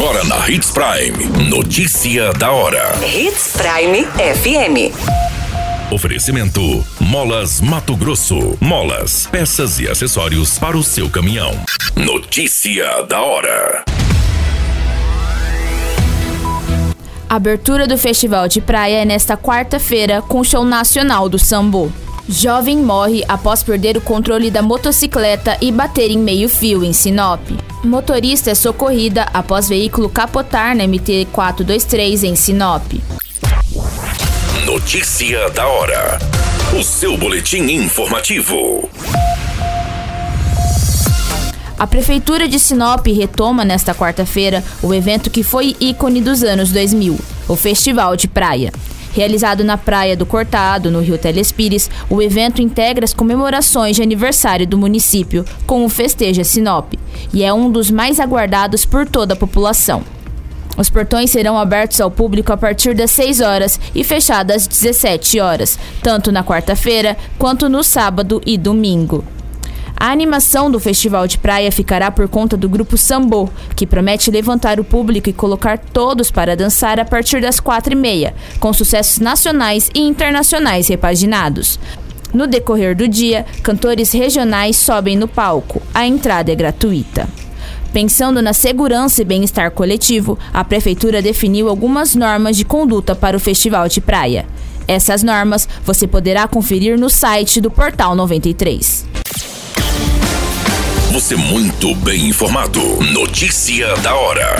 Agora na Hits Prime. Notícia da hora. Hits Prime FM. Oferecimento: Molas Mato Grosso. Molas, peças e acessórios para o seu caminhão. Notícia da hora. A abertura do Festival de Praia é nesta quarta-feira com o show nacional do Sambo. Jovem morre após perder o controle da motocicleta e bater em meio-fio em Sinop. Motorista é socorrida após veículo capotar na MT 423 em Sinop. Notícia da hora. O seu boletim informativo. A Prefeitura de Sinop retoma nesta quarta-feira o evento que foi ícone dos anos 2000, o Festival de Praia. Realizado na Praia do Cortado, no Rio Telespires, o evento integra as comemorações de aniversário do município com o Festeja Sinop e é um dos mais aguardados por toda a população. Os portões serão abertos ao público a partir das 6 horas e fechados às 17 horas, tanto na quarta-feira quanto no sábado e domingo. A animação do Festival de Praia ficará por conta do grupo Sambo, que promete levantar o público e colocar todos para dançar a partir das quatro e meia, com sucessos nacionais e internacionais repaginados. No decorrer do dia, cantores regionais sobem no palco. A entrada é gratuita. Pensando na segurança e bem-estar coletivo, a Prefeitura definiu algumas normas de conduta para o Festival de Praia. Essas normas você poderá conferir no site do Portal 93. Você muito bem informado. Notícia da hora.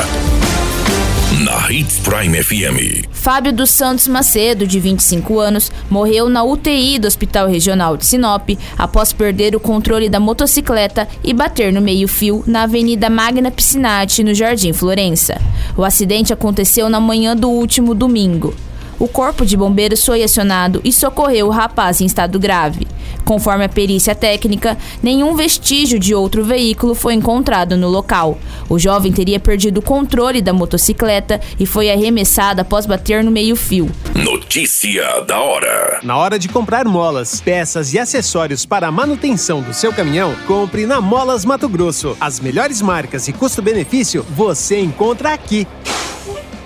Na Hits Prime FM. Fábio dos Santos Macedo, de 25 anos, morreu na UTI do Hospital Regional de Sinop após perder o controle da motocicleta e bater no meio-fio na Avenida Magna Piscinati, no Jardim Florença. O acidente aconteceu na manhã do último domingo. O corpo de bombeiros foi acionado e socorreu o rapaz em estado grave. Conforme a perícia técnica, nenhum vestígio de outro veículo foi encontrado no local. O jovem teria perdido o controle da motocicleta e foi arremessado após bater no meio-fio. Notícia da hora. Na hora de comprar molas, peças e acessórios para a manutenção do seu caminhão, compre na Molas Mato Grosso. As melhores marcas e custo-benefício você encontra aqui.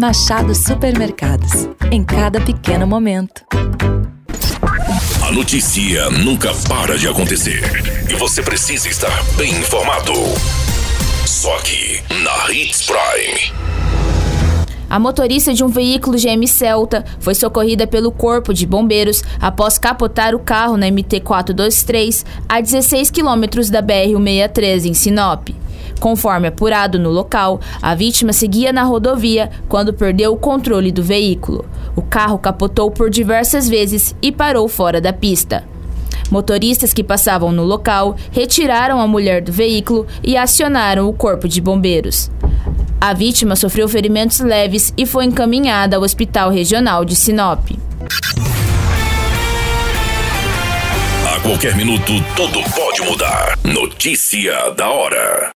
Machado Supermercados. Em cada pequeno momento. A notícia nunca para de acontecer. E você precisa estar bem informado. Só aqui, na Hits Prime. A motorista de um veículo GM Celta foi socorrida pelo Corpo de Bombeiros após capotar o carro na MT 423 a 16 quilômetros da BR-163 em Sinop. Conforme apurado no local, a vítima seguia na rodovia quando perdeu o controle do veículo. O carro capotou por diversas vezes e parou fora da pista. Motoristas que passavam no local retiraram a mulher do veículo e acionaram o corpo de bombeiros. A vítima sofreu ferimentos leves e foi encaminhada ao Hospital Regional de Sinop. A qualquer minuto, tudo pode mudar. Notícia da hora.